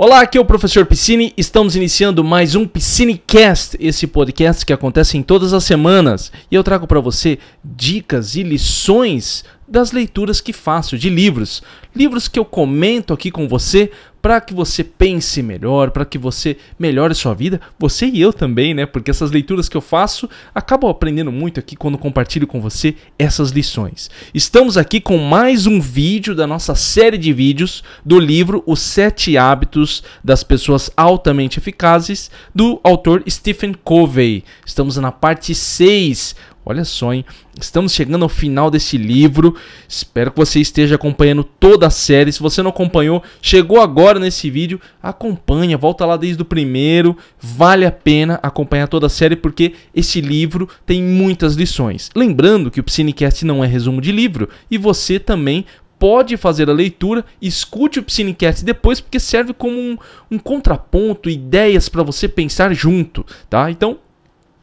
Olá, aqui é o professor Piscine. Estamos iniciando mais um Piscinecast, esse podcast que acontece em todas as semanas. E eu trago para você dicas e lições das leituras que faço de livros. Livros que eu comento aqui com você para que você pense melhor, para que você melhore sua vida, você e eu também, né? Porque essas leituras que eu faço acabo aprendendo muito aqui quando compartilho com você essas lições. Estamos aqui com mais um vídeo da nossa série de vídeos do livro Os Sete Hábitos das Pessoas Altamente Eficazes, do autor Stephen Covey. Estamos na parte 6 Olha só, hein? Estamos chegando ao final desse livro. Espero que você esteja acompanhando toda a série. Se você não acompanhou, chegou agora nesse vídeo, acompanha, volta lá desde o primeiro. Vale a pena acompanhar toda a série porque esse livro tem muitas lições. Lembrando que o Psinecast não é resumo de livro e você também pode fazer a leitura, escute o Psinecast depois, porque serve como um, um contraponto, ideias para você pensar junto, tá? Então,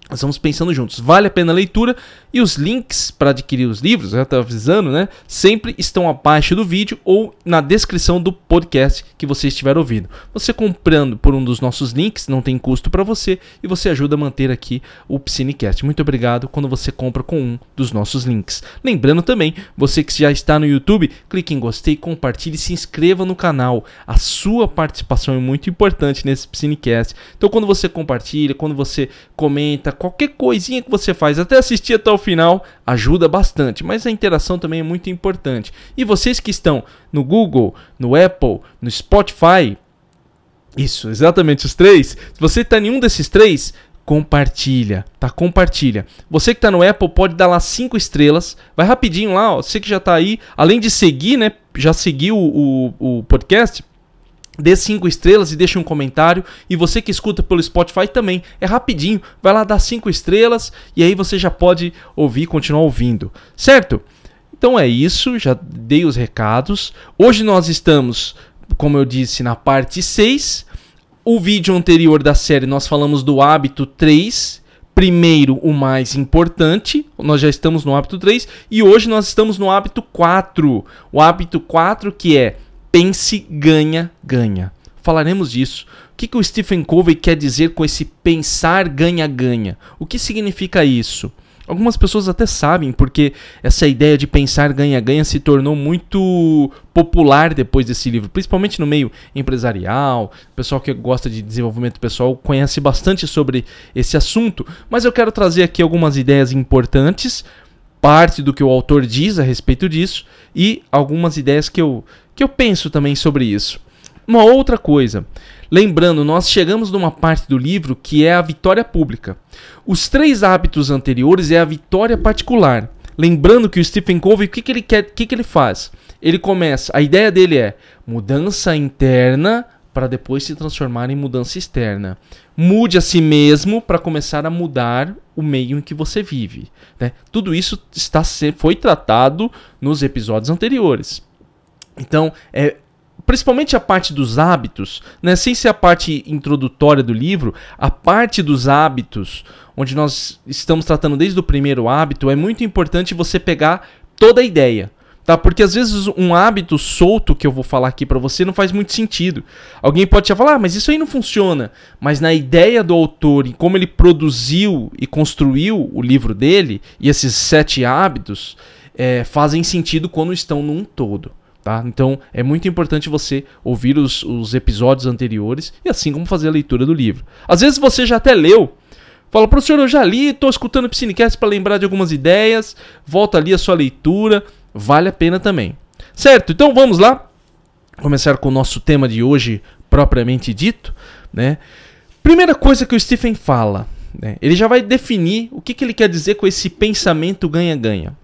nós vamos pensando juntos. Vale a pena a leitura e os links para adquirir os livros, já estava avisando, né? Sempre estão abaixo do vídeo ou na descrição do podcast que você estiver ouvindo. Você comprando por um dos nossos links, não tem custo para você e você ajuda a manter aqui o Psinecast. Muito obrigado quando você compra com um dos nossos links. Lembrando também, você que já está no YouTube, clique em gostei, compartilhe e se inscreva no canal. A sua participação é muito importante nesse Psinecast. Então quando você compartilha, quando você comenta, qualquer coisinha que você faz, até assistir até o final, ajuda bastante. Mas a interação também é muito importante. E vocês que estão no Google, no Apple, no Spotify, isso, exatamente os três. Se você está em um desses três, compartilha, tá? Compartilha. Você que está no Apple pode dar lá cinco estrelas. Vai rapidinho lá, ó. Você que já está aí, além de seguir, né? Já seguiu o, o, o podcast Dê cinco estrelas e deixe um comentário. E você que escuta pelo Spotify também, é rapidinho. Vai lá dar cinco estrelas e aí você já pode ouvir e continuar ouvindo. Certo? Então é isso, já dei os recados. Hoje nós estamos, como eu disse, na parte 6. O vídeo anterior da série nós falamos do hábito 3. Primeiro, o mais importante, nós já estamos no hábito 3 e hoje nós estamos no hábito 4. O hábito 4 que é pense, ganha, ganha. Falaremos disso. O que, que o Stephen Covey quer dizer com esse pensar, ganha, ganha? O que significa isso? Algumas pessoas até sabem, porque essa ideia de pensar ganha-ganha se tornou muito popular depois desse livro, principalmente no meio empresarial. O pessoal que gosta de desenvolvimento pessoal conhece bastante sobre esse assunto. Mas eu quero trazer aqui algumas ideias importantes, parte do que o autor diz a respeito disso e algumas ideias que eu que eu penso também sobre isso. Uma outra coisa, lembrando, nós chegamos numa parte do livro que é a vitória pública. Os três hábitos anteriores é a vitória particular. Lembrando que o Stephen Covey, o que, que ele quer, o que, que ele faz? Ele começa, a ideia dele é mudança interna para depois se transformar em mudança externa. Mude a si mesmo para começar a mudar o meio em que você vive. Né? Tudo isso está foi tratado nos episódios anteriores. Então, é, principalmente a parte dos hábitos, né, sem ser a parte introdutória do livro, a parte dos hábitos, onde nós estamos tratando desde o primeiro hábito, é muito importante você pegar toda a ideia. Tá? Porque às vezes um hábito solto que eu vou falar aqui para você não faz muito sentido. Alguém pode te falar, ah, mas isso aí não funciona. Mas na ideia do autor e como ele produziu e construiu o livro dele, e esses sete hábitos, é, fazem sentido quando estão num todo. Tá? Então é muito importante você ouvir os, os, episódios anteriores e assim como fazer a leitura do livro. Às vezes você já até leu, fala, professor, eu já li, estou escutando o Piscinecast para lembrar de algumas ideias, volta ali a sua leitura, vale a pena também. Certo, então vamos lá começar com o nosso tema de hoje propriamente dito. Né? Primeira coisa que o Stephen fala, né? ele já vai definir o que, que ele quer dizer com esse pensamento ganha-ganha.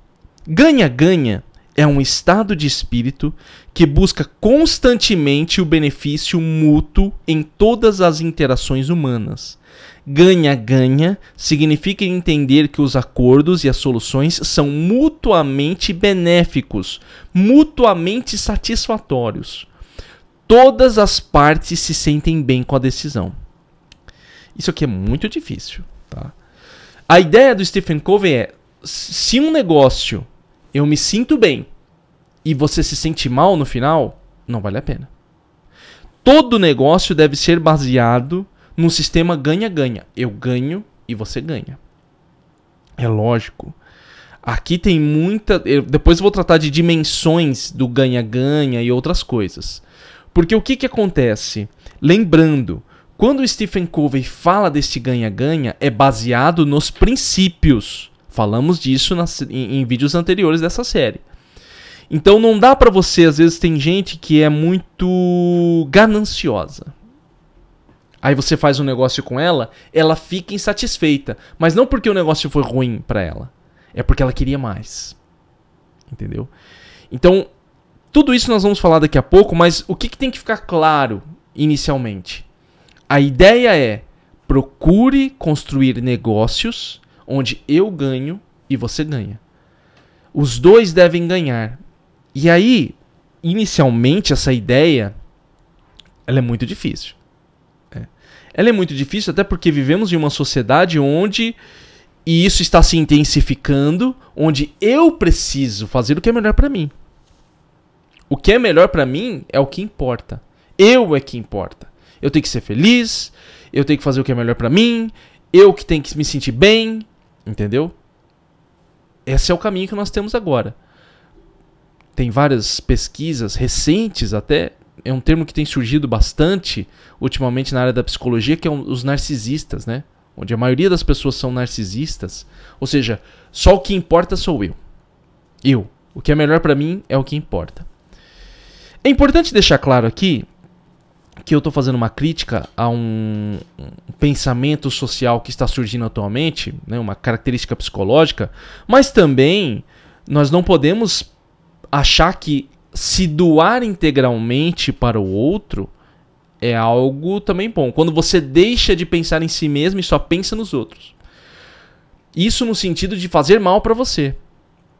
Ganha-ganha é um estado de espírito que busca constantemente o benefício mútuo em todas as interações humanas. Ganha-ganha significa entender que os acordos e as soluções são mutuamente benéficos, mutuamente satisfatórios. Todas as partes se sentem bem com a decisão. Isso aqui é muito difícil. Tá? A ideia do Stephen Covey é: se um negócio eu me sinto bem e você se sente mal no final, não vale a pena. todo negócio deve ser baseado num sistema ganha-ganha. Eu ganho e você ganha. É lógico. Aqui tem muita. Eu, depois eu vou tratar de dimensões do ganha-ganha e outras coisas. Porque o que, que acontece? Lembrando, quando o Stephen Covey fala deste ganha-ganha, é baseado nos princípios. Falamos disso nas, em, em vídeos anteriores dessa série. Então não dá para você, às vezes tem gente que é muito gananciosa. Aí você faz um negócio com ela, ela fica insatisfeita, mas não porque o negócio foi ruim para ela, é porque ela queria mais. Entendeu? Então, tudo isso nós vamos falar daqui a pouco, mas o que, que tem que ficar claro inicialmente? A ideia é procure construir negócios onde eu ganho e você ganha. Os dois devem ganhar. E aí, inicialmente, essa ideia ela é muito difícil. Ela é muito difícil até porque vivemos em uma sociedade onde e isso está se intensificando, onde eu preciso fazer o que é melhor para mim. O que é melhor para mim é o que importa. Eu é que importa. Eu tenho que ser feliz, eu tenho que fazer o que é melhor para mim, eu que tenho que me sentir bem, entendeu? Esse é o caminho que nós temos agora. Tem várias pesquisas recentes até, é um termo que tem surgido bastante ultimamente na área da psicologia, que é os narcisistas, né? onde a maioria das pessoas são narcisistas, ou seja, só o que importa sou eu. Eu. O que é melhor para mim é o que importa. É importante deixar claro aqui que eu estou fazendo uma crítica a um, um, pensamento social que está surgindo atualmente, né, uma característica psicológica, mas também nós não podemos achar que se doar integralmente para o outro é algo também bom. Quando você deixa de pensar em si mesmo e só pensa nos outros. Isso no sentido de fazer mal para você.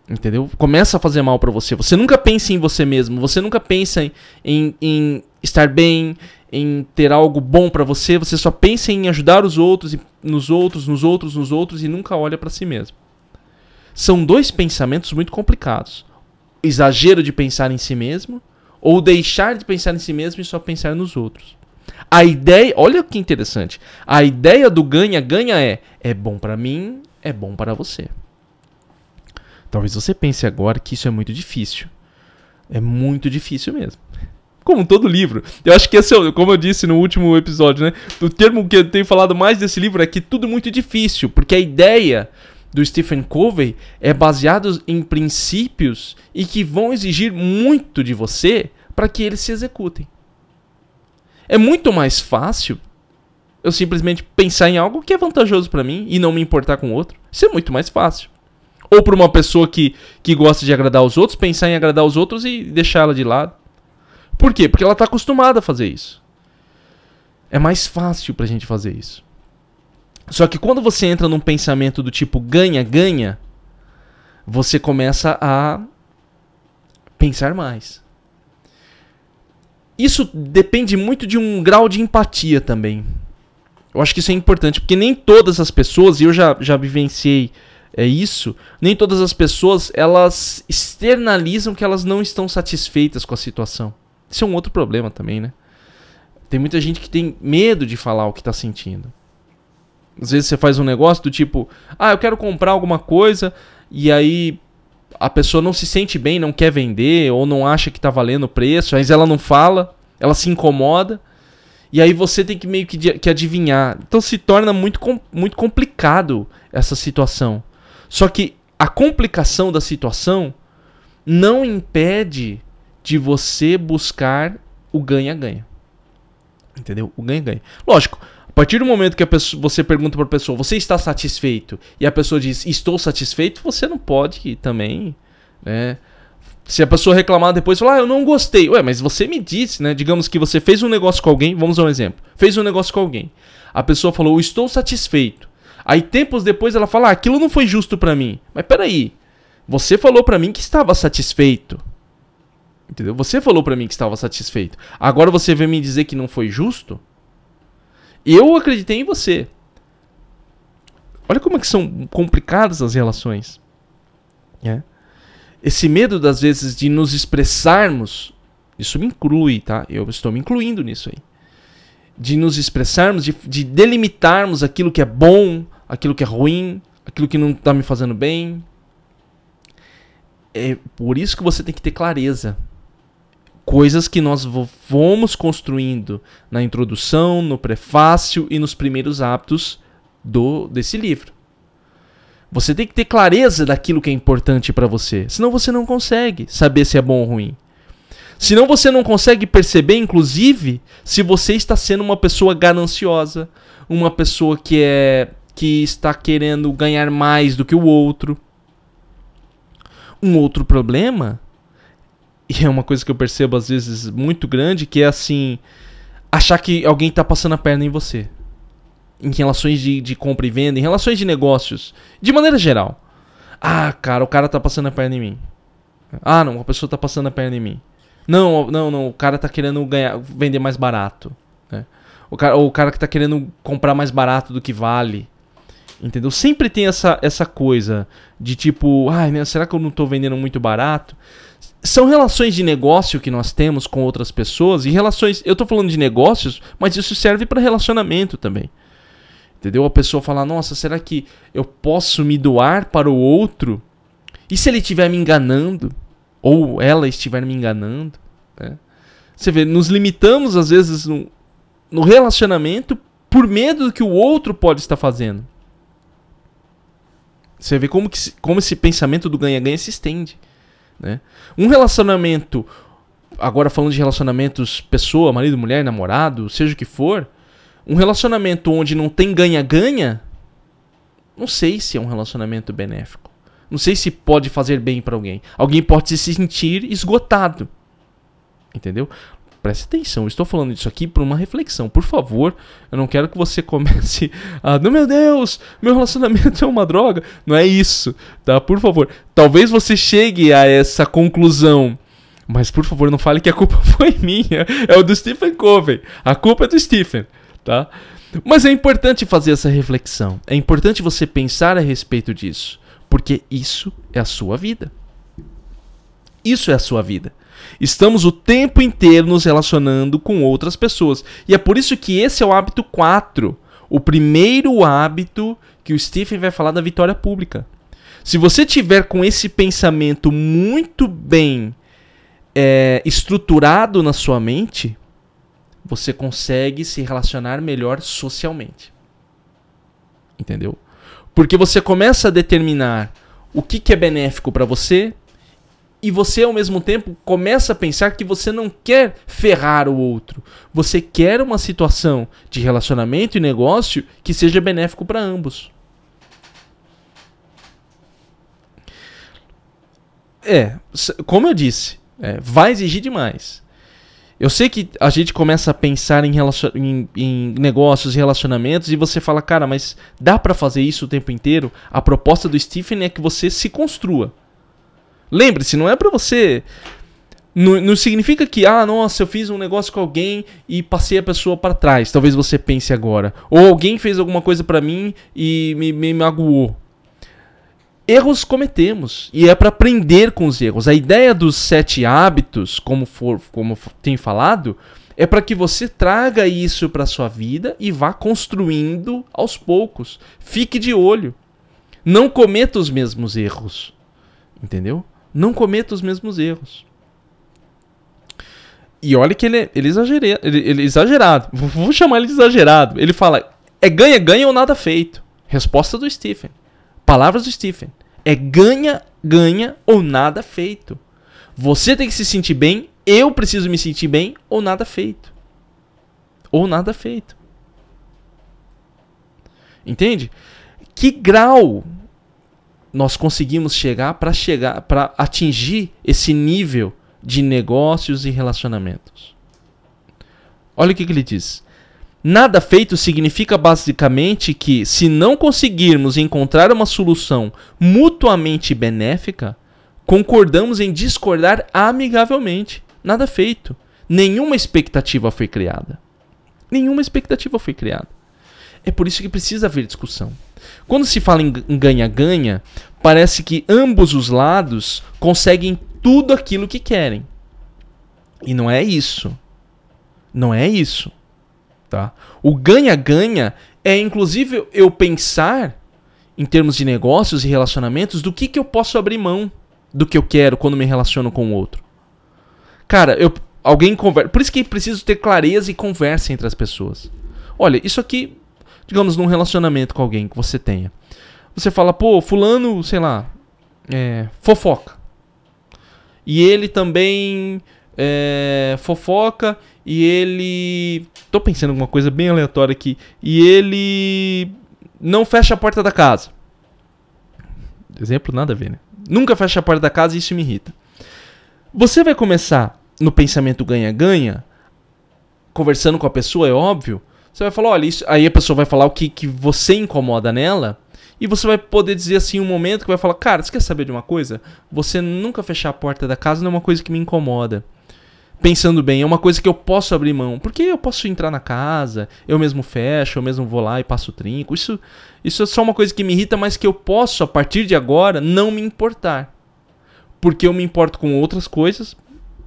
Entendeu? Começa a fazer mal para você. Você nunca pensa em você mesmo. Você nunca pensa em, em, em estar bem, em ter algo bom para você. Você só pensa em ajudar os outros, nos outros, nos outros, nos outros e nunca olha para si mesmo. São dois pensamentos muito complicados. Exagero de pensar em si mesmo ou deixar de pensar em si mesmo e só pensar nos outros. A ideia, olha que interessante. A ideia do ganha-ganha é: é bom para mim, é bom para você. Talvez você pense agora que isso é muito difícil. É muito difícil mesmo. Como todo livro. Eu acho que esse é, como eu disse no último episódio, né? O termo que eu tenho falado mais desse livro é que tudo é muito difícil, porque a ideia do Stephen Covey é baseado em princípios e que vão exigir muito de você para que eles se executem. É muito mais fácil eu simplesmente pensar em algo que é vantajoso para mim e não me importar com o outro. Isso é muito mais fácil. Ou para uma pessoa que, que gosta de agradar os outros, pensar em agradar os outros e deixá-la de lado. Por quê? Porque ela está acostumada a fazer isso. É mais fácil para a gente fazer isso. Só que quando você entra num pensamento do tipo ganha-ganha, você começa a pensar mais. Isso depende muito de um grau de empatia também. Eu acho que isso é importante, porque nem todas as pessoas, e eu já, já vivenciei é isso, nem todas as pessoas elas externalizam que elas não estão satisfeitas com a situação. Isso é um outro problema também, né? Tem muita gente que tem medo de falar o que está sentindo. Às vezes você faz um negócio do tipo, ah, eu quero comprar alguma coisa e aí a pessoa não se sente bem, não quer vender ou não acha que está valendo o preço, mas ela não fala, ela se incomoda. E aí você tem que meio que, que adivinhar. Então se torna muito, muito complicado essa situação. Só que a complicação da situação não impede de você buscar o ganha-ganha. Entendeu? O ganha-ganha. Lógico, a partir do momento que pessoa, você pergunta para a pessoa, você está satisfeito? E a pessoa diz, estou satisfeito, você não pode também, né? Se a pessoa reclamar depois, falar, ah, eu não gostei. Ué, mas você me disse, né? Digamos que você fez um negócio com alguém, vamos dar um exemplo. Fez um negócio com alguém. A pessoa falou, estou satisfeito. Aí tempos depois ela fala, ah, aquilo não foi justo para mim. Mas peraí, você falou para mim que estava satisfeito. Entendeu? Você falou para mim que estava satisfeito. Agora você vem me dizer que não foi justo? Eu acreditei em você. Olha como é que são complicadas as relações. É. Esse medo, das vezes, de nos expressarmos Isso me inclui, tá? Eu estou me incluindo nisso aí. De nos expressarmos, de, de delimitarmos aquilo que é bom, aquilo que é ruim, aquilo que não está me fazendo bem. É por isso que você tem que ter clareza. Coisas que nós vamos construindo na introdução, no prefácio e nos primeiros hábitos do desse livro. Você tem que ter clareza daquilo que é importante para você, senão você não consegue saber se é bom ou ruim. Senão você não consegue perceber, inclusive, se você está sendo uma pessoa gananciosa, uma pessoa que é que está querendo ganhar mais do que o outro. Um outro problema, e é uma coisa que eu percebo às vezes muito grande, que é assim, achar que alguém está passando a perna em você em relações de, de compra e venda, em relações de negócios, de maneira geral. Ah, cara, o cara tá passando a perna em mim. Ah, não, a pessoa tá passando a perna em mim. Não, não, não, o cara tá querendo ganhar, vender mais barato. Né? O, cara, o cara que tá querendo comprar mais barato do que vale. Entendeu? Sempre tem essa, essa coisa de tipo, ai, ah, será que eu não tô vendendo muito barato? São relações de negócio que nós temos com outras pessoas e relações. Eu tô falando de negócios, mas isso serve para relacionamento também. Entendeu? A pessoa fala: Nossa, será que eu posso me doar para o outro? E se ele estiver me enganando? Ou ela estiver me enganando? Né? Você vê, nos limitamos às vezes no, no relacionamento por medo do que o outro pode estar fazendo. Você vê como, que, como esse pensamento do ganha-ganha se estende. Né? Um relacionamento, agora falando de relacionamentos pessoa, marido, mulher, namorado, seja o que for, um relacionamento onde não tem ganha-ganha, não sei se é um relacionamento benéfico. Não sei se pode fazer bem para alguém. Alguém pode se sentir esgotado. Entendeu? Preste atenção, estou falando isso aqui por uma reflexão. Por favor, eu não quero que você comece a. Meu Deus, meu relacionamento é uma droga. Não é isso, tá? Por favor. Talvez você chegue a essa conclusão. Mas por favor, não fale que a culpa foi minha. É o do Stephen Covey. A culpa é do Stephen tá? Mas é importante fazer essa reflexão. É importante você pensar a respeito disso, porque isso é a sua vida. Isso é a sua vida. Estamos o tempo inteiro nos relacionando com outras pessoas. E é por isso que esse é o hábito 4. O primeiro hábito que o Stephen vai falar da vitória pública. Se você tiver com esse pensamento muito bem é, estruturado na sua mente, você consegue se relacionar melhor socialmente. Entendeu? Porque você começa a determinar o que, que é benéfico para você e você ao mesmo tempo começa a pensar que você não quer ferrar o outro. Você quer uma situação de relacionamento e negócio que seja benéfico para ambos. É, como eu disse, é, vai exigir demais. Eu sei que a gente começa a pensar em, em, em negócios e relacionamentos e você fala, cara, mas dá para fazer isso o tempo inteiro? A proposta do Stephen é que você se construa. Lembre-se, não é para você. Não, não, significa que, ah, nossa, eu fiz um negócio com alguém e passei a pessoa para trás. Talvez você pense agora. Ou alguém fez alguma coisa para mim e me, me magoou. Erros cometemos e é para aprender com os erros. A ideia dos sete hábitos, como for, como tem falado, é para que você traga isso para sua vida e vá construindo aos poucos. Fique de olho. Não cometa os mesmos erros. Entendeu? Não cometa os mesmos erros. E olha que ele, é, ele, exagere, ele, ele é exagerado. Vou chamar ele de exagerado. Ele fala: é ganha-ganha ou nada feito. Resposta do Stephen. Palavras do Stephen. É ganha, ganha ou nada feito. Você tem que se sentir bem, eu preciso me sentir bem ou nada feito. Ou nada feito. Entende? Que grau nós conseguimos chegar para chegar para atingir esse nível de negócios e relacionamentos? Olha o que, que ele diz. Nada feito significa basicamente que, se não conseguirmos encontrar uma solução mutuamente benéfica, concordamos em discordar amigavelmente. Nada feito. Nenhuma expectativa foi criada. Nenhuma expectativa foi criada. É por isso que precisa haver discussão. Quando se fala em ganha-ganha, parece que ambos os lados conseguem tudo aquilo que querem. E não é isso. Não é isso. Tá? O ganha-ganha é inclusive eu pensar em termos de negócios e relacionamentos do que, que eu posso abrir mão do que eu quero quando me relaciono com o outro. Cara, eu alguém conversa, por isso que preciso ter clareza e conversa entre as pessoas. Olha, isso aqui, digamos num relacionamento com alguém que você tenha. Você fala, pô, fulano, sei lá, é, fofoca. E ele também é, fofoca e ele. Tô pensando em alguma coisa bem aleatória aqui. E ele não fecha a porta da casa. Exemplo nada a ver, né? Nunca fecha a porta da casa e isso me irrita. Você vai começar no pensamento ganha-ganha, conversando com a pessoa, é óbvio. Você vai falar, olha, isso. Aí a pessoa vai falar o que, que você incomoda nela. E você vai poder dizer assim um momento que vai falar, cara, você quer saber de uma coisa? Você nunca fechar a porta da casa não é uma coisa que me incomoda. Pensando bem, é uma coisa que eu posso abrir mão. Porque eu posso entrar na casa, eu mesmo fecho, eu mesmo vou lá e passo o trinco. Isso, isso é só uma coisa que me irrita, mas que eu posso, a partir de agora, não me importar. Porque eu me importo com outras coisas,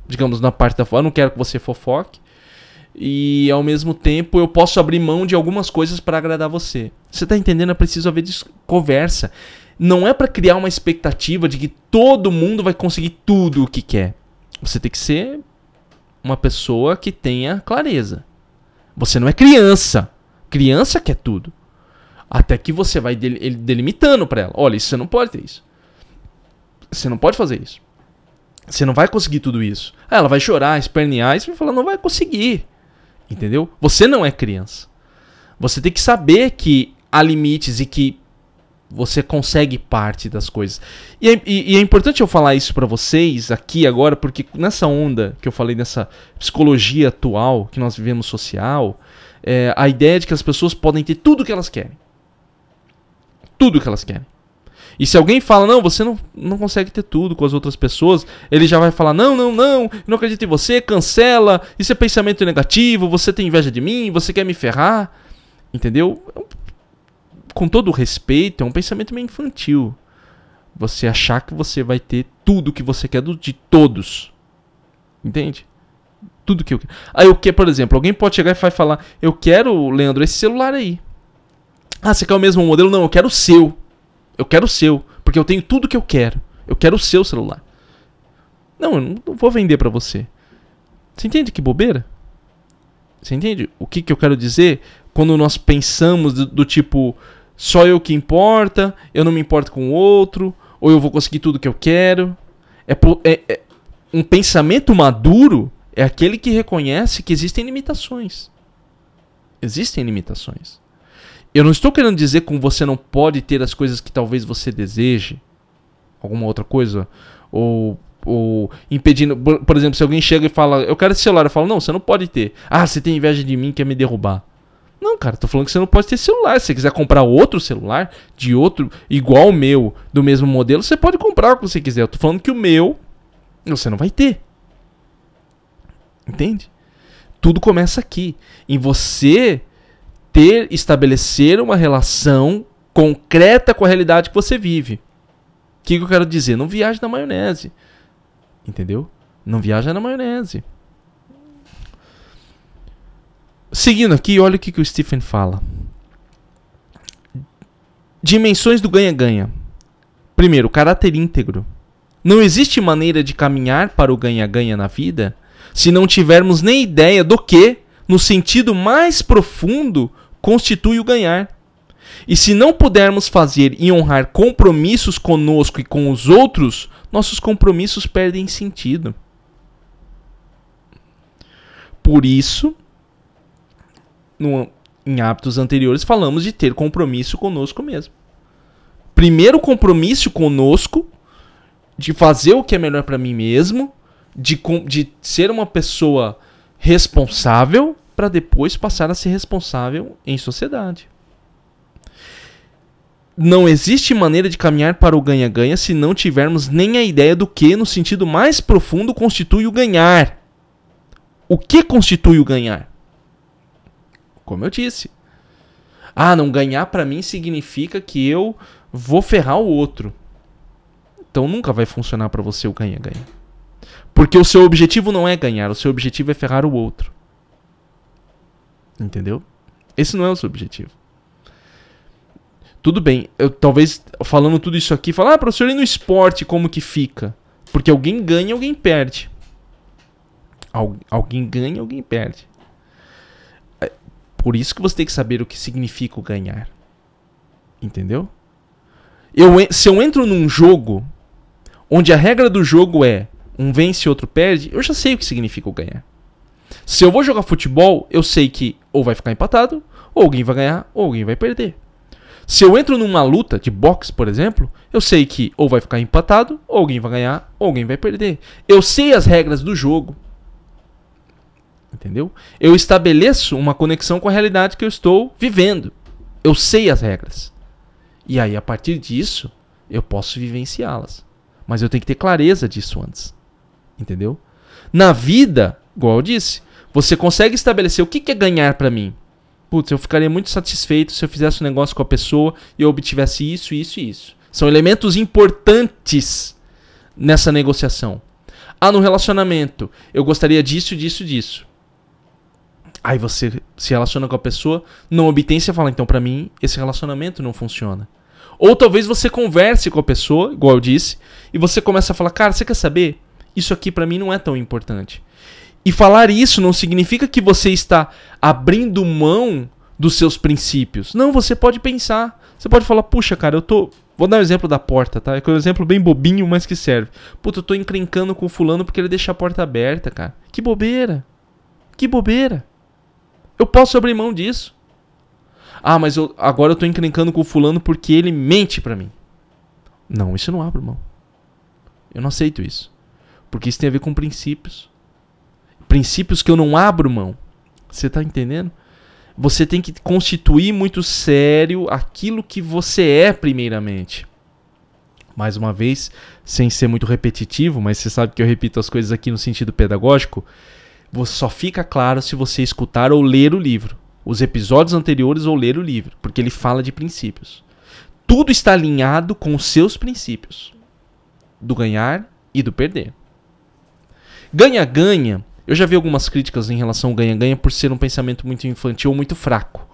digamos, na parte da fora, não quero que você fofoque e ao mesmo tempo eu posso abrir mão de algumas coisas para agradar você. Você tá entendendo? É preciso haver conversa. Não é para criar uma expectativa de que todo mundo vai conseguir tudo o que quer. Você tem que ser uma pessoa que tenha clareza. Você não é criança. Criança quer tudo. Até que você vai delimitando para ela. Olha, isso você não pode ter isso. Você não pode fazer isso. Você não vai conseguir tudo isso. Aí ela vai chorar, espernear e vai falar, não vai conseguir. Entendeu? Você não é criança. Você tem que saber que há limites e que você consegue parte das coisas. E é, e, e é importante eu falar isso para vocês aqui agora, porque nessa onda que eu falei, nessa psicologia atual que nós vivemos social, é, a ideia de que as pessoas podem ter tudo o que elas querem. Tudo o que elas querem. E se alguém fala, não, você não, não consegue ter tudo com as outras pessoas, ele já vai falar, não, não, não, não acredito em você, cancela, isso é pensamento negativo, você tem inveja de mim, você quer me ferrar. Entendeu? Com todo respeito, é um pensamento meio infantil. Você achar que você vai ter tudo que você quer de todos. Entende? Tudo que eu quero. Aí eu quero, por exemplo, alguém pode chegar e falar: Eu quero, Leandro, esse celular aí. Ah, você quer o mesmo modelo? Não, eu quero o seu. Eu quero o seu, porque eu tenho tudo que eu quero. Eu quero o seu celular. Não, eu não vou vender para você. Você entende que bobeira? Você entende o que, que eu quero dizer quando nós pensamos do, do tipo só eu que importa, eu não me importo com o outro, ou eu vou conseguir tudo que eu quero? É, é, é um pensamento maduro é aquele que reconhece que existem limitações. Existem limitações. Eu não estou querendo dizer com você não pode ter as coisas que talvez você deseje, alguma outra coisa, ou, ou impedindo. Por exemplo, se alguém chega e fala, eu quero esse celular, eu falo, não, você não pode ter. Ah, você tem inveja de mim, quer me derrubar. Não, cara, tô falando que você não pode ter celular. Se você quiser comprar outro celular, de outro, igual o meu, do mesmo modelo, você pode comprar o que você quiser. Eu tô falando que o meu, você não vai ter. Entende? Tudo começa aqui. Em você ter, estabelecer uma relação concreta com a realidade que você vive. O que, que eu quero dizer? Não viaje na maionese. Entendeu? Não viaja na maionese. Seguindo aqui, olha o que, que o Stephen fala. Dimensões do ganha-ganha. Primeiro, caráter íntegro. Não existe maneira de caminhar para o ganha-ganha na vida se não tivermos nem ideia do que, no sentido mais profundo, constitui o ganhar. E se não pudermos fazer e honrar compromissos conosco e com os outros, nossos compromissos perdem sentido. Por isso, no, em hábitos anteriores, falamos de ter compromisso conosco mesmo. Primeiro compromisso conosco, de fazer o que é melhor para mim mesmo, de, de ser uma pessoa responsável para depois passar a ser responsável em sociedade. Não existe maneira de caminhar para o ganha-ganha se não tivermos nem a ideia do que, no sentido mais profundo, constitui o ganhar. O que constitui o ganhar? Como eu disse. Ah, não ganhar para mim significa que eu vou ferrar o outro. Então nunca vai funcionar para você o ganha-ganha. Porque o seu objetivo não é ganhar, o seu objetivo é ferrar o outro. Entendeu? Esse não é o seu objetivo. Tudo bem, eu talvez falando tudo isso aqui, falar, ah, professor, e no esporte como que fica? Porque alguém ganha, alguém perde. Al alguém ganha, alguém perde. É, por isso que você tem que saber o que significa o ganhar. Entendeu? Eu, se eu entro num jogo onde a regra do jogo é um vence e outro perde, eu já sei o que significa o ganhar. Se eu vou jogar futebol, eu sei que ou vai ficar empatado, ou alguém vai ganhar, ou alguém vai perder. Se eu entro numa luta de boxe, por exemplo, eu sei que ou vai ficar empatado, ou alguém vai ganhar, ou alguém vai perder. Eu sei as regras do jogo. Entendeu? Eu estabeleço uma conexão com a realidade que eu estou vivendo. Eu sei as regras. E aí, a partir disso, eu posso vivenciá-las. Mas eu tenho que ter clareza disso antes. Entendeu? Na vida, igual eu disse, você consegue estabelecer o que é ganhar para mim. Putz, eu ficaria muito satisfeito se eu fizesse um negócio com a pessoa e eu obtivesse isso, isso e isso. São elementos importantes nessa negociação. Ah, no relacionamento, eu gostaria disso, disso, disso. Aí você se relaciona com a pessoa, não obtém, você fala, então para mim esse relacionamento não funciona. Ou talvez você converse com a pessoa, igual eu disse, e você começa a falar, cara, você quer saber? Isso aqui para mim não é tão importante. E falar isso não significa que você está abrindo mão dos seus princípios. Não, você pode pensar. Você pode falar, puxa, cara, eu tô. Vou dar um exemplo da porta, tá? É um exemplo bem bobinho, mas que serve. Puta, eu tô encrencando com o fulano porque ele deixa a porta aberta, cara. Que bobeira. Que bobeira. Eu posso abrir mão disso. Ah, mas eu, agora eu tô encrencando com fulano porque ele mente para mim. Não, isso eu não abro mão. Eu não aceito isso. Porque isso tem a ver com princípios. Princípios que eu não abro mão. Você tá entendendo? Você tem que constituir muito sério aquilo que você é primeiramente. Mais uma vez, sem ser muito repetitivo, mas você sabe que eu repito as coisas aqui no sentido pedagógico você só fica claro se você escutar ou ler o livro, os episódios anteriores ou ler o livro, porque ele fala de princípios. Tudo está alinhado com os seus princípios do ganhar e do perder. Ganha-ganha, eu já vi algumas críticas em relação ao ganha-ganha por ser um pensamento muito infantil ou muito fraco.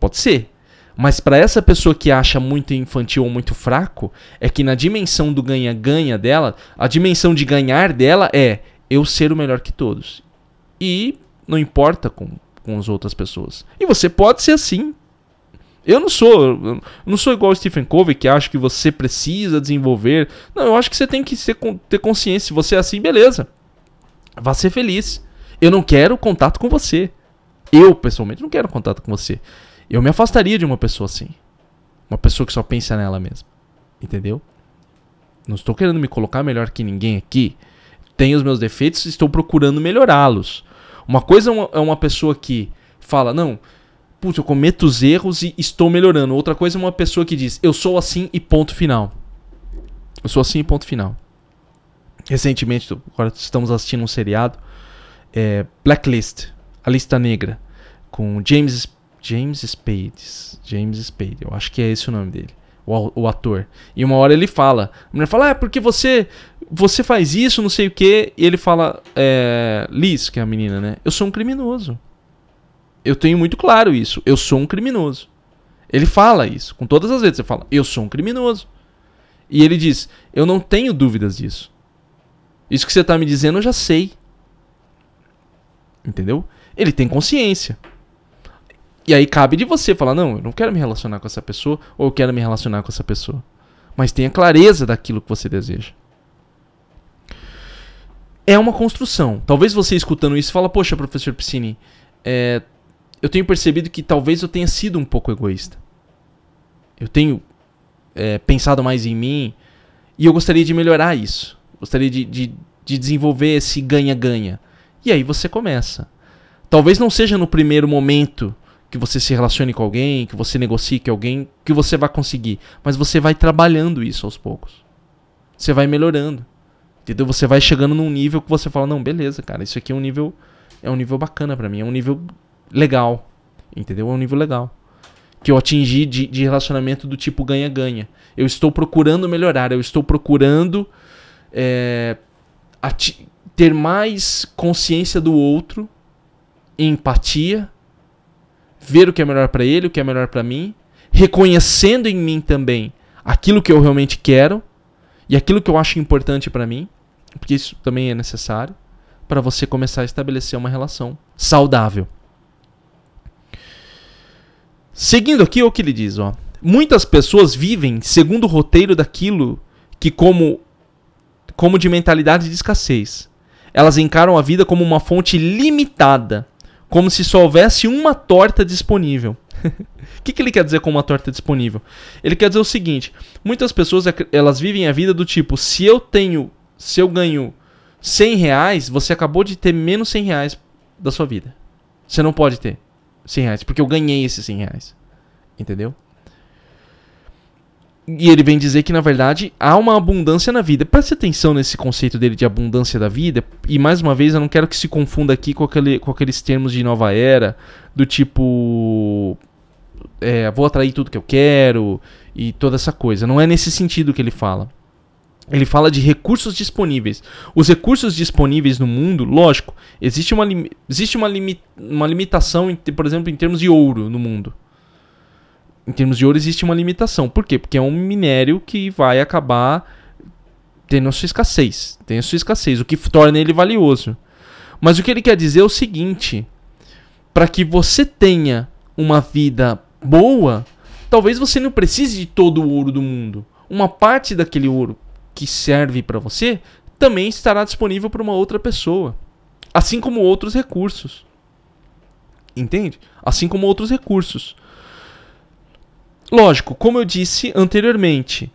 Pode ser. Mas para essa pessoa que acha muito infantil ou muito fraco, é que na dimensão do ganha-ganha dela, a dimensão de ganhar dela é eu ser o melhor que todos. E não importa com, com as outras pessoas. E você pode ser assim. Eu não sou, eu não sou igual o Stephen Covey que acha que você precisa desenvolver. Não, eu acho que você tem que ser, ter consciência. Se você é assim, beleza. Vá ser feliz. Eu não quero contato com você. Eu, pessoalmente, não quero contato com você. Eu me afastaria de uma pessoa assim. Uma pessoa que só pensa nela mesma. Entendeu? Não estou querendo me colocar melhor que ninguém aqui tenho os meus defeitos e estou procurando melhorá-los. Uma coisa é uma pessoa que fala, não, putz, eu cometo os erros e estou melhorando. Outra coisa é uma pessoa que diz, eu sou assim e ponto final. Eu sou assim e ponto final. Recentemente, agora estamos assistindo um seriado, é Blacklist, a lista negra, com James James Spade, James Spade, eu acho que é esse o nome dele o, o ator. E uma hora ele fala, a mulher fala, ah, é porque você você faz isso, não sei o que, e ele fala, é, Liz, que é a menina, né? Eu sou um criminoso. Eu tenho muito claro isso. Eu sou um criminoso. Ele fala isso. Com todas as vezes ele fala, eu sou um criminoso. E ele diz, eu não tenho dúvidas disso. Isso que você está me dizendo eu já sei. Entendeu? Ele tem consciência. E aí cabe de você falar: não, eu não quero me relacionar com essa pessoa, ou eu quero me relacionar com essa pessoa. Mas tenha clareza daquilo que você deseja. É uma construção. Talvez você escutando isso fala: poxa, professor Piscini, é, eu tenho percebido que talvez eu tenha sido um pouco egoísta. Eu tenho é, pensado mais em mim e eu gostaria de melhorar isso. Gostaria de, de, de desenvolver esse ganha-ganha. E aí você começa. Talvez não seja no primeiro momento que você se relacione com alguém, que você negocie com alguém, que você vai conseguir. Mas você vai trabalhando isso aos poucos. Você vai melhorando. Entendeu? Você vai chegando num nível que você fala, não, beleza, cara, isso aqui é um nível é um nível bacana para mim, é um nível legal. Entendeu? É um nível legal. Que eu atingi de, de relacionamento do tipo ganha-ganha. Eu estou procurando melhorar, eu estou procurando é, ter mais consciência do outro, empatia, ver o que é melhor para ele, o que é melhor para mim, reconhecendo em mim também aquilo que eu realmente quero e aquilo que eu acho importante para mim, porque isso também é necessário para você começar a estabelecer uma relação saudável. Seguindo aqui o que ele diz, ó. Muitas pessoas vivem segundo o roteiro daquilo que como como de mentalidade de escassez. Elas encaram a vida como uma fonte limitada, como se só houvesse uma torta disponível. O que, que ele quer dizer com uma torta disponível? Ele quer dizer o seguinte: muitas pessoas elas vivem a vida do tipo, se eu tenho, se eu ganho 100 reais, você acabou de ter menos 100 reais da sua vida. Você não pode ter 100 reais, porque eu ganhei esses 100 reais. Entendeu? E ele vem dizer que, na verdade, há uma abundância na vida. Preste atenção nesse conceito dele de abundância da vida. E, mais uma vez, eu não quero que se confunda aqui com, aquele, com aqueles termos de nova era, do tipo. É, vou atrair tudo que eu quero e toda essa coisa. Não é nesse sentido que ele fala. Ele fala de recursos disponíveis. Os recursos disponíveis no mundo, lógico, existe uma, existe uma, limi uma limitação, por exemplo, em termos de ouro no mundo em termos de ouro existe uma limitação. Por quê? Porque é um minério que vai acabar tendo a sua escassez. Tem a sua escassez, o que torna ele valioso. Mas o que ele quer dizer é o seguinte: para que você tenha uma vida boa, talvez você não precise de todo o ouro do mundo. Uma parte daquele ouro que serve para você também estará disponível para uma outra pessoa, assim como outros recursos. Entende? Assim como outros recursos. Lógico, como eu disse anteriormente,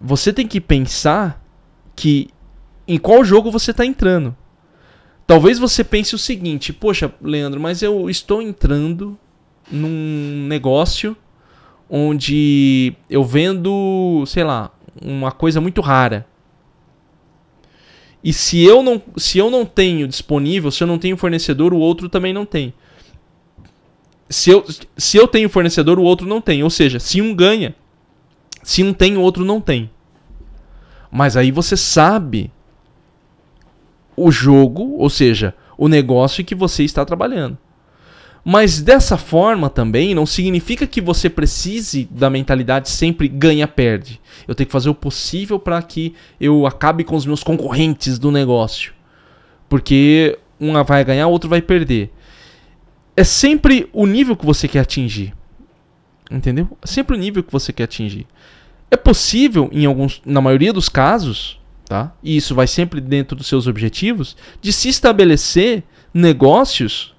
você tem que pensar que em qual jogo você está entrando. Talvez você pense o seguinte: poxa, Leandro, mas eu estou entrando num negócio onde eu vendo, sei lá, uma coisa muito rara. E se eu não, se eu não tenho disponível, se eu não tenho fornecedor, o outro também não tem se eu, se eu tenho fornecedor, o outro não tem. Ou seja, se um ganha, se um tem, o outro não tem. Mas aí você sabe o jogo, ou seja, o negócio que você está trabalhando. Mas dessa forma também não significa que você precise da mentalidade sempre ganha-perde. Eu tenho que fazer o possível para que eu acabe com os meus concorrentes do negócio. Porque um vai ganhar, outro vai perder é sempre o nível que você quer atingir. Entendeu? É sempre o nível que você quer atingir. É possível, em alguns, na maioria dos casos, tá? E isso vai sempre dentro dos seus objetivos, de se estabelecer negócios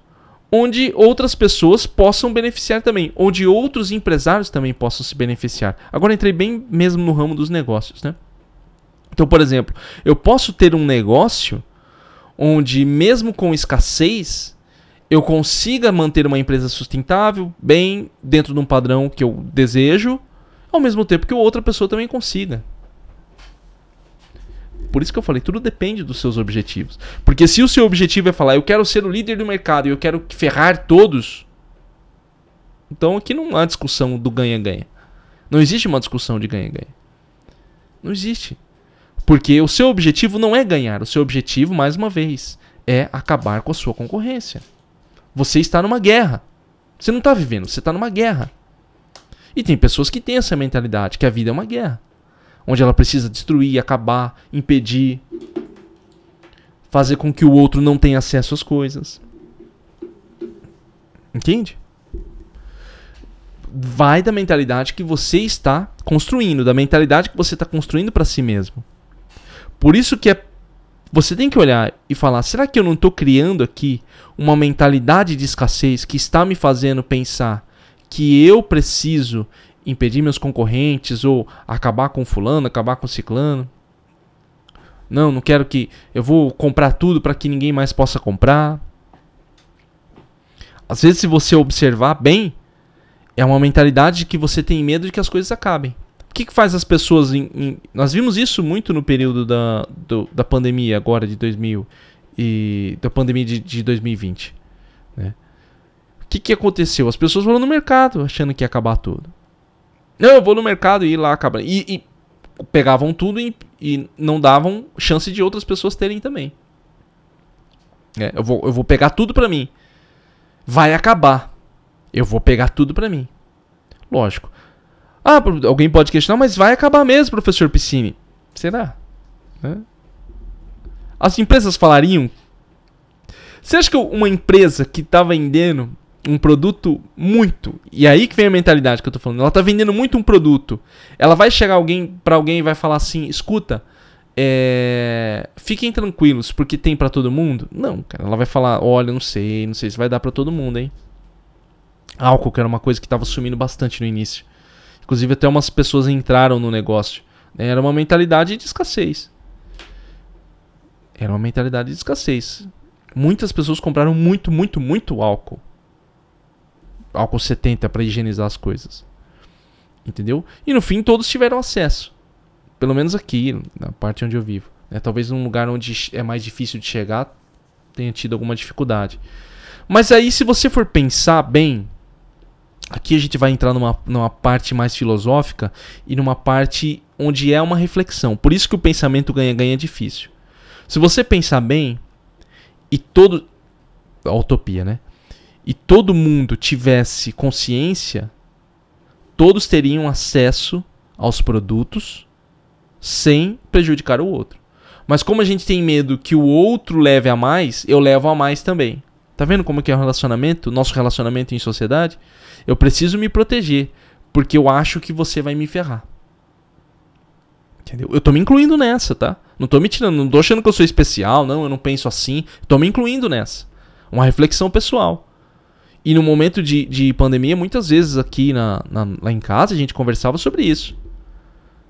onde outras pessoas possam beneficiar também, onde outros empresários também possam se beneficiar. Agora entrei bem mesmo no ramo dos negócios, né? Então, por exemplo, eu posso ter um negócio onde mesmo com escassez eu consiga manter uma empresa sustentável, bem dentro de um padrão que eu desejo, ao mesmo tempo que outra pessoa também consiga. Por isso que eu falei, tudo depende dos seus objetivos. Porque se o seu objetivo é falar, eu quero ser o líder do mercado e eu quero ferrar todos, então aqui não há discussão do ganha-ganha. Não existe uma discussão de ganha-ganha. Não existe. Porque o seu objetivo não é ganhar, o seu objetivo, mais uma vez, é acabar com a sua concorrência. Você está numa guerra. Você não está vivendo, você está numa guerra. E tem pessoas que têm essa mentalidade, que a vida é uma guerra. Onde ela precisa destruir, acabar, impedir, fazer com que o outro não tenha acesso às coisas. Entende? Vai da mentalidade que você está construindo, da mentalidade que você está construindo para si mesmo. Por isso que é você tem que olhar e falar: será que eu não estou criando aqui uma mentalidade de escassez que está me fazendo pensar que eu preciso impedir meus concorrentes ou acabar com fulano, acabar com ciclano? Não, não quero que eu vou comprar tudo para que ninguém mais possa comprar. Às vezes, se você observar bem, é uma mentalidade de que você tem medo de que as coisas acabem que, que faz as pessoas. Em, em, nós vimos isso muito no período da, do, da pandemia, agora de 2000 e da pandemia de, de 2020. Né? O que, que aconteceu? As pessoas foram no mercado achando que ia acabar tudo. Não, eu vou no mercado e ir lá acabar. E, e pegavam tudo e, e não davam chance de outras pessoas terem também. É, eu, vou, eu vou pegar tudo pra mim. Vai acabar. Eu vou pegar tudo pra mim. Lógico. Ah, alguém pode questionar, mas vai acabar mesmo, professor Piscine. Será? Né? As empresas falariam. Você acha que uma empresa que está vendendo um produto muito, e aí que vem a mentalidade que eu tô falando, ela está vendendo muito um produto, ela vai chegar alguém para alguém e vai falar assim, escuta, é... fiquem tranquilos, porque tem para todo mundo? Não, cara, ela vai falar, olha, não sei, não sei se vai dar para todo mundo, hein? Álcool, que era uma coisa que estava sumindo bastante no início. Inclusive até umas pessoas entraram no negócio. Era uma mentalidade de escassez. Era uma mentalidade de escassez. Muitas pessoas compraram muito, muito, muito álcool. Álcool 70 para higienizar as coisas. Entendeu? E no fim todos tiveram acesso. Pelo menos aqui, na parte onde eu vivo. É, talvez num lugar onde é mais difícil de chegar, tenha tido alguma dificuldade. Mas aí, se você for pensar bem, aqui a gente vai entrar numa, numa parte mais filosófica e numa parte onde é uma reflexão. Por isso que o pensamento ganha-ganha é difícil. Se você pensar bem, e todo. A utopia, né? E todo mundo tivesse consciência, todos teriam acesso aos produtos sem prejudicar o outro. Mas como a gente tem medo que o outro leve a mais, eu levo a mais também. Tá vendo como que é o relacionamento, nosso relacionamento em sociedade? Eu preciso me proteger, porque eu acho que você vai me ferrar. Entendeu? Eu tô me incluindo nessa, tá? Não tô me tirando, não tô achando que eu sou especial, não, eu não penso assim. Tô me incluindo nessa. Uma reflexão pessoal. E no momento de, de pandemia, muitas vezes aqui na, na, lá em casa, a gente conversava sobre isso.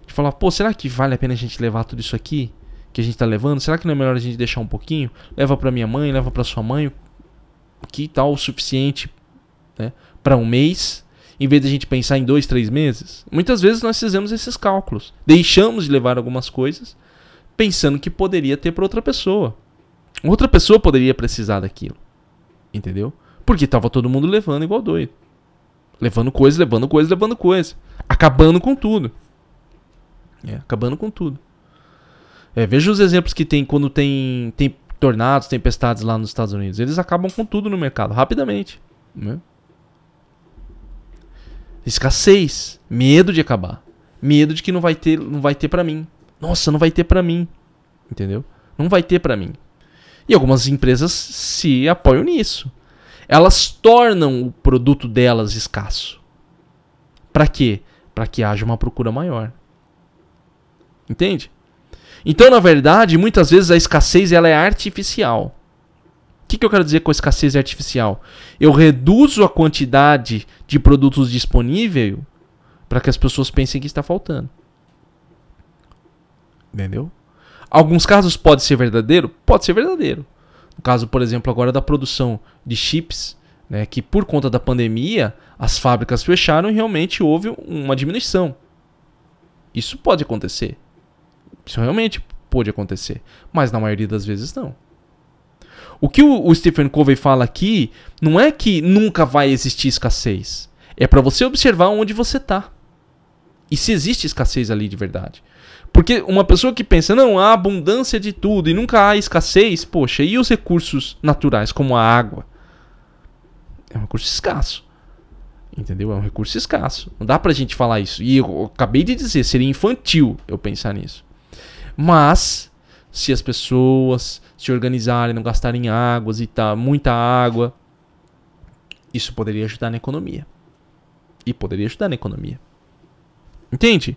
De falar, pô, será que vale a pena a gente levar tudo isso aqui que a gente tá levando? Será que não é melhor a gente deixar um pouquinho? Leva pra minha mãe, leva pra sua mãe, que tal o suficiente né, para um mês em vez de a gente pensar em dois, três meses, muitas vezes nós fizemos esses cálculos. Deixamos de levar algumas coisas pensando que poderia ter para outra pessoa. Outra pessoa poderia precisar daquilo. Entendeu? Porque estava todo mundo levando igual doido. Levando coisa, levando coisa, levando coisa. Acabando com tudo. É, acabando com tudo. É, veja os exemplos que tem quando tem, tem tornados, tempestades lá nos Estados Unidos. Eles acabam com tudo no mercado, rapidamente. Né? Escassez, medo de acabar, medo de que não vai ter, não vai ter para mim. Nossa, não vai ter para mim. Entendeu? Não vai ter para mim. E algumas empresas se apoiam nisso. Elas tornam o produto delas escasso. Para quê? Para que haja uma procura maior. Entende? Então, na verdade, muitas vezes a escassez ela é artificial que, que eu quero dizer com escassez artificial? Eu reduzo a quantidade de produtos disponível para que as pessoas pensem que está faltando. Entendeu? Alguns casos pode ser verdadeiro? Pode ser verdadeiro. No caso, por exemplo, agora da produção de chips, né, que por conta da pandemia as fábricas fecharam e realmente houve uma diminuição. Isso pode acontecer. Isso realmente pode acontecer. Mas na maioria das vezes não. O que o, Stephen Covey fala aqui não é que nunca vai existir escassez. É para você observar onde você está. E se existe escassez ali de verdade. Porque uma pessoa que pensa, não, há abundância de tudo e nunca há escassez, poxa, e os recursos naturais, como a água? É um recurso escasso. Entendeu? É um recurso escasso. Não dá pra gente falar isso. E eu acabei de dizer, seria infantil eu pensar nisso. Mas, se as pessoas se organizarem, não gastarem águas e tá muita água. Isso poderia ajudar na economia. E poderia ajudar na economia. Entende?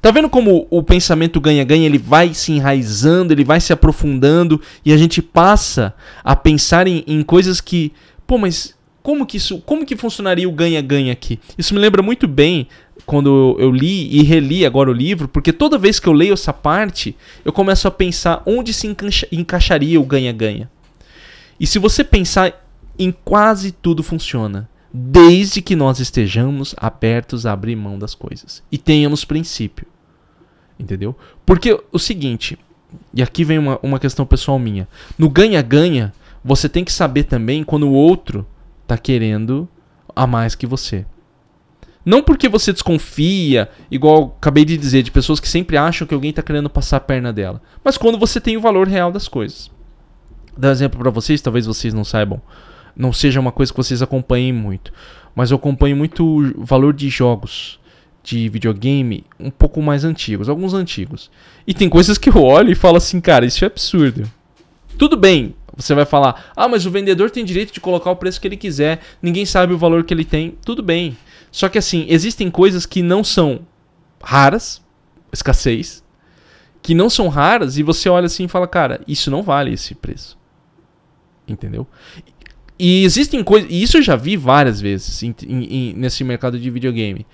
Tá vendo como o pensamento ganha-ganha, ele vai se enraizando, ele vai se aprofundando e a gente passa a pensar em, em coisas que, pô, mas como que isso, como que funcionaria o ganha-ganha aqui? Isso me lembra muito bem quando eu li e reli agora o livro, porque toda vez que eu leio essa parte, eu começo a pensar onde se encaixa, encaixaria o ganha-ganha. E se você pensar em quase tudo funciona, desde que nós estejamos abertos a abrir mão das coisas e tenhamos princípio. Entendeu? Porque o seguinte, e aqui vem uma, uma questão pessoal minha. No ganha-ganha, você tem que saber também quando o outro está querendo a mais que você. Não porque você desconfia, igual acabei de dizer, de pessoas que sempre acham que alguém está querendo passar a perna dela, mas quando você tem o valor real das coisas. Dar um exemplo para vocês, talvez vocês não saibam, não seja uma coisa que vocês acompanhem muito, mas eu acompanho muito o valor de jogos de videogame um pouco mais antigos, alguns antigos. E tem coisas que eu olho e falo assim, cara, isso é absurdo. Tudo bem, você vai falar, ah, mas o vendedor tem direito de colocar o preço que ele quiser, ninguém sabe o valor que ele tem. Tudo bem. Só que assim, existem coisas que não são raras, escassez, que não são raras e você olha assim e fala, cara, isso não vale esse preço. Entendeu? E existem coisas, e isso eu já vi várias vezes em, em, nesse mercado de videogame.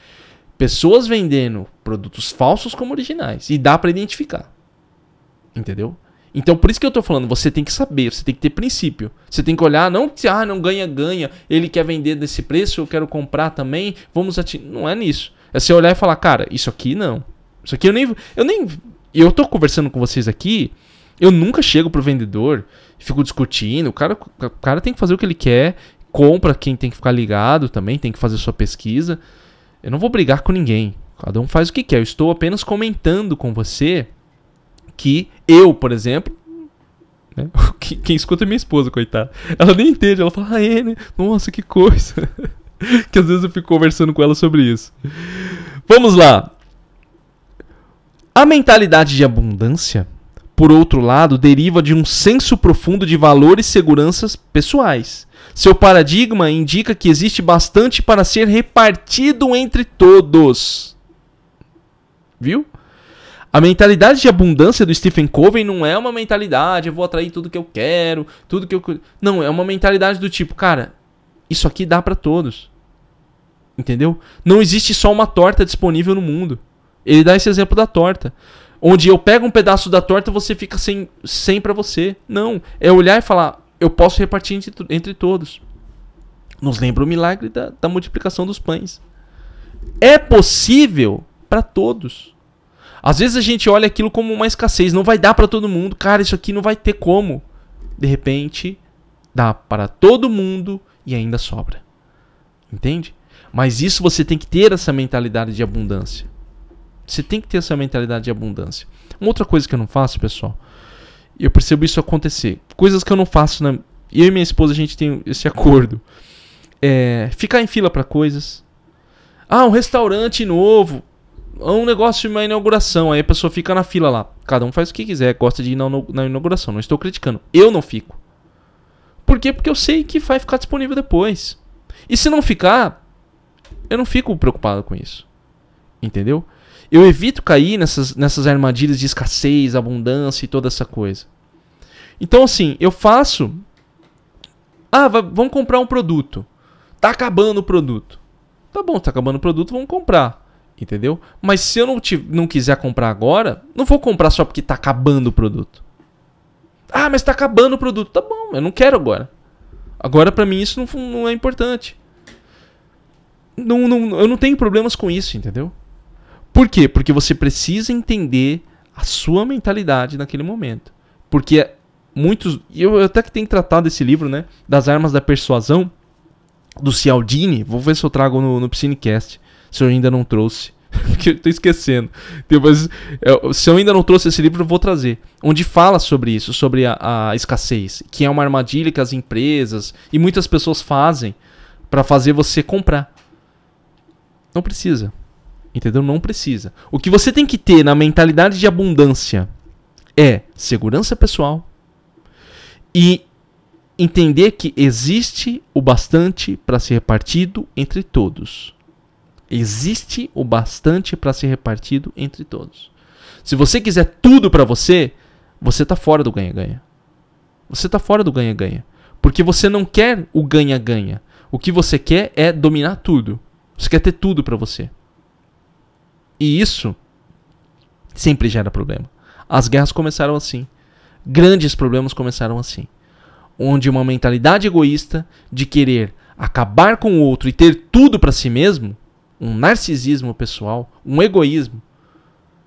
Pessoas vendendo produtos falsos como originais. E dá para identificar. Entendeu? Então, por isso que eu tô falando, você tem que saber, você tem que ter princípio. Você tem que olhar, não que, ah, não ganha, ganha, ele quer vender desse preço, eu quero comprar também, vamos atingir. Não é nisso. É você olhar e falar, cara, isso aqui não. Isso aqui eu nem. Eu nem. Eu tô conversando com vocês aqui, eu nunca chego pro vendedor, fico discutindo. O cara, o cara tem que fazer o que ele quer, compra quem tem que ficar ligado também, tem que fazer sua pesquisa. Eu não vou brigar com ninguém. Cada um faz o que quer. Eu estou apenas comentando com você que eu, por exemplo, né? Quem escuta é minha esposa, coitada. Ela nem entende, ela fala, ah, é, né? Nossa, que coisa. que às vezes eu fico conversando com ela sobre isso. Vamos lá. A mentalidade de abundância, por outro lado, deriva de um senso profundo de valores e seguranças pessoais. Seu paradigma indica que existe bastante para ser repartido entre todos. Viu? A mentalidade de abundância do Stephen Covey não é uma mentalidade, eu vou atrair tudo que eu quero, tudo que eu. Não, é uma mentalidade do tipo, cara, isso aqui dá para todos. Entendeu? Não existe só uma torta disponível no mundo. Ele dá esse exemplo da torta. Onde eu pego um pedaço da torta você fica sem, sem para você. Não. É olhar e falar, eu posso repartir entre, entre todos. Nos lembra o milagre da, da multiplicação dos pães. É possível para todos. Às vezes a gente olha aquilo como uma escassez, não vai dar para todo mundo. Cara, isso aqui não vai ter como. De repente, dá para todo mundo e ainda sobra. Entende? Mas isso você tem que ter essa mentalidade de abundância. Você tem que ter essa mentalidade de abundância. Uma outra coisa que eu não faço, pessoal, eu percebo isso acontecer. Coisas que eu não faço na. Eu e minha esposa a gente tem esse acordo. É, ficar em fila para coisas. Ah, um restaurante novo um negócio, uma inauguração, aí a pessoa fica na fila lá. Cada um faz o que quiser, gosta de ir na, na inauguração. Não estou criticando. Eu não fico. Por quê? Porque eu sei que vai ficar disponível depois. E se não ficar, eu não fico preocupado com isso. Entendeu? Eu evito cair nessas, nessas armadilhas de escassez, abundância e toda essa coisa. Então, assim, eu faço. Ah, vai, vamos comprar um produto. Tá acabando o produto. Tá bom, tá acabando o produto, vamos comprar. Entendeu? Mas se eu não, te, não quiser comprar agora, não vou comprar só porque tá acabando o produto. Ah, mas tá acabando o produto. Tá bom, eu não quero agora. Agora para mim isso não, não é importante. Não, não, eu não tenho problemas com isso, entendeu? Por quê? Porque você precisa entender a sua mentalidade naquele momento. Porque muitos. Eu até que tenho tratado esse livro, né? Das armas da persuasão, do Cialdini. Vou ver se eu trago no, no Psinecast se eu ainda não trouxe. Porque eu tô esquecendo. Depois, eu, se eu ainda não trouxe esse livro, eu vou trazer. Onde fala sobre isso, sobre a, a escassez. Que é uma armadilha que as empresas e muitas pessoas fazem para fazer você comprar. Não precisa. Entendeu? Não precisa. O que você tem que ter na mentalidade de abundância é segurança pessoal e entender que existe o bastante para ser repartido entre todos. Existe o bastante para ser repartido entre todos. Se você quiser tudo para você, você está fora do ganha-ganha. Você está fora do ganha-ganha. Porque você não quer o ganha-ganha. O que você quer é dominar tudo. Você quer ter tudo para você. E isso sempre gera problema. As guerras começaram assim. Grandes problemas começaram assim. Onde uma mentalidade egoísta de querer acabar com o outro e ter tudo para si mesmo um narcisismo pessoal, um egoísmo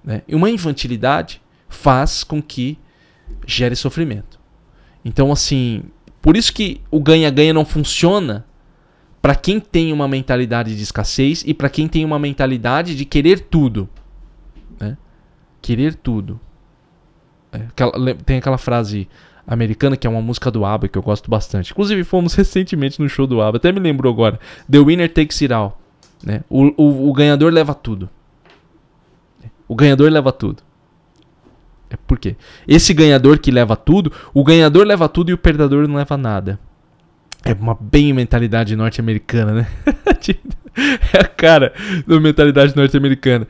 né, e uma infantilidade faz com que gere sofrimento. Então, assim, por isso que o ganha-ganha não funciona para quem tem uma mentalidade de escassez e para quem tem uma mentalidade de querer tudo. Né? Querer tudo. É, aquela, tem aquela frase americana que é uma música do ABBA que eu gosto bastante. Inclusive fomos recentemente no show do ABBA, até me lembrou agora. The Winner Takes It All. Né? O, o, o ganhador leva tudo. O ganhador leva tudo. É por quê? Esse ganhador que leva tudo, o ganhador leva tudo e o perdedor não leva nada. É uma bem mentalidade norte-americana, né? é a cara da mentalidade norte-americana.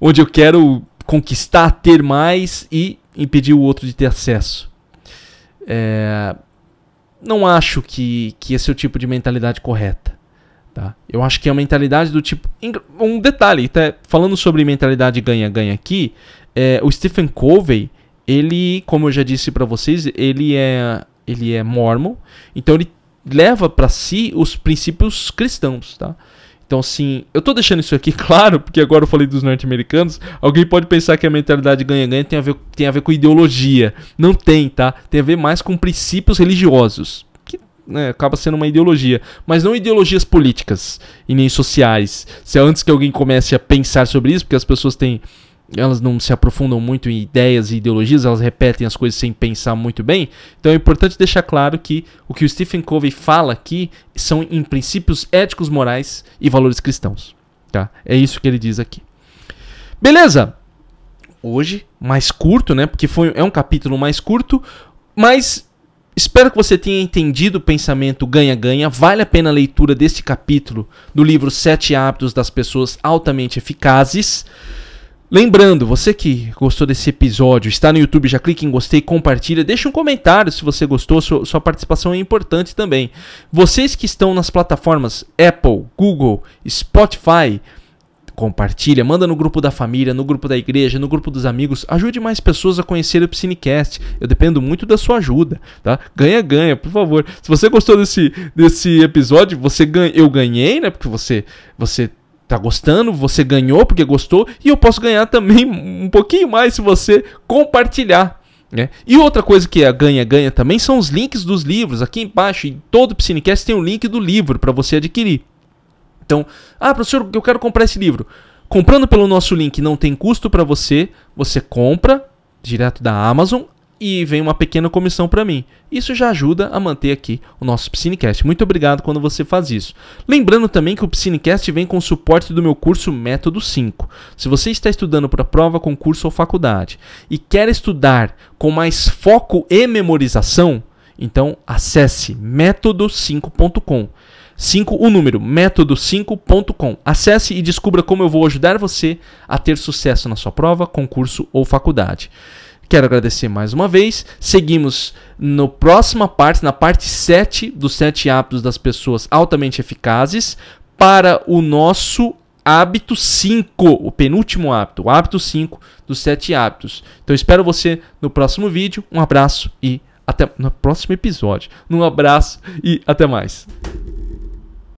Onde eu quero conquistar, ter mais e impedir o outro de ter acesso. É... Não acho que, que esse é o tipo de mentalidade correta. Tá? Eu acho que é uma mentalidade do tipo. Um detalhe, tá? falando sobre mentalidade ganha-ganha aqui, é, o Stephen Covey, ele, como eu já disse para vocês, ele é, ele é mormon, então ele leva para si os princípios cristãos, tá? Então, assim, eu tô deixando isso aqui claro, porque agora eu falei dos norte-americanos. Alguém pode pensar que a mentalidade ganha-ganha tem, a ver, tem a ver com ideologia. Não tem, tá? Tem a ver mais com princípios religiosos. Né, acaba sendo uma ideologia. Mas não ideologias políticas e nem sociais. Se é antes que alguém comece a pensar sobre isso, porque as pessoas têm elas não se aprofundam muito em ideias e ideologias, elas repetem as coisas sem pensar muito bem. Então é importante deixar claro que o que o Stephen Covey fala aqui são em princípios éticos, morais e valores cristãos. Tá? É isso que ele diz aqui. Beleza? Hoje, mais curto, né? Porque foi, é um capítulo mais curto, mas espero que você tenha entendido o pensamento ganha-ganha. Vale a pena a leitura deste capítulo do livro Sete Hábitos das Pessoas Altamente Eficazes. Lembrando, você que gostou desse episódio, está no YouTube, já clique em gostei, compartilha, deixa um comentário se você gostou, sua, sua, participação é importante também. Vocês que estão nas plataformas Apple, Google, Spotify, compartilha, manda no grupo da família, no grupo da igreja, no grupo dos amigos, ajude mais pessoas a conhecer o Psinecast. Eu dependo muito da sua ajuda, tá? Ganha, ganha, por favor. Se você gostou desse, desse episódio, você ganha, eu ganhei, né? Porque você você tá gostando, você ganhou porque gostou, e eu posso ganhar também um pouquinho mais se você compartilhar. Né? E outra coisa que é ganha-ganha também são os links dos livros. Aqui embaixo, em todo o Piscinecast, tem o um link do livro para você adquirir. Então, ah, professor, eu quero comprar esse livro. Comprando pelo nosso link não tem custo para você, você compra direto da Amazon, e vem uma pequena comissão para mim. Isso já ajuda a manter aqui o nosso Piscinecast. Muito obrigado quando você faz isso. Lembrando também que o Piscinecast vem com o suporte do meu curso Método 5. Se você está estudando para prova, concurso ou faculdade e quer estudar com mais foco e memorização, então acesse método5.com. 5 o número método5.com. Acesse e descubra como eu vou ajudar você a ter sucesso na sua prova, concurso ou faculdade. Quero agradecer mais uma vez. Seguimos no próxima parte, na parte 7 dos 7 hábitos das pessoas altamente eficazes, para o nosso hábito 5, o penúltimo hábito, o hábito 5 dos 7 hábitos. Então espero você no próximo vídeo. Um abraço e até no próximo episódio. Um abraço e até mais.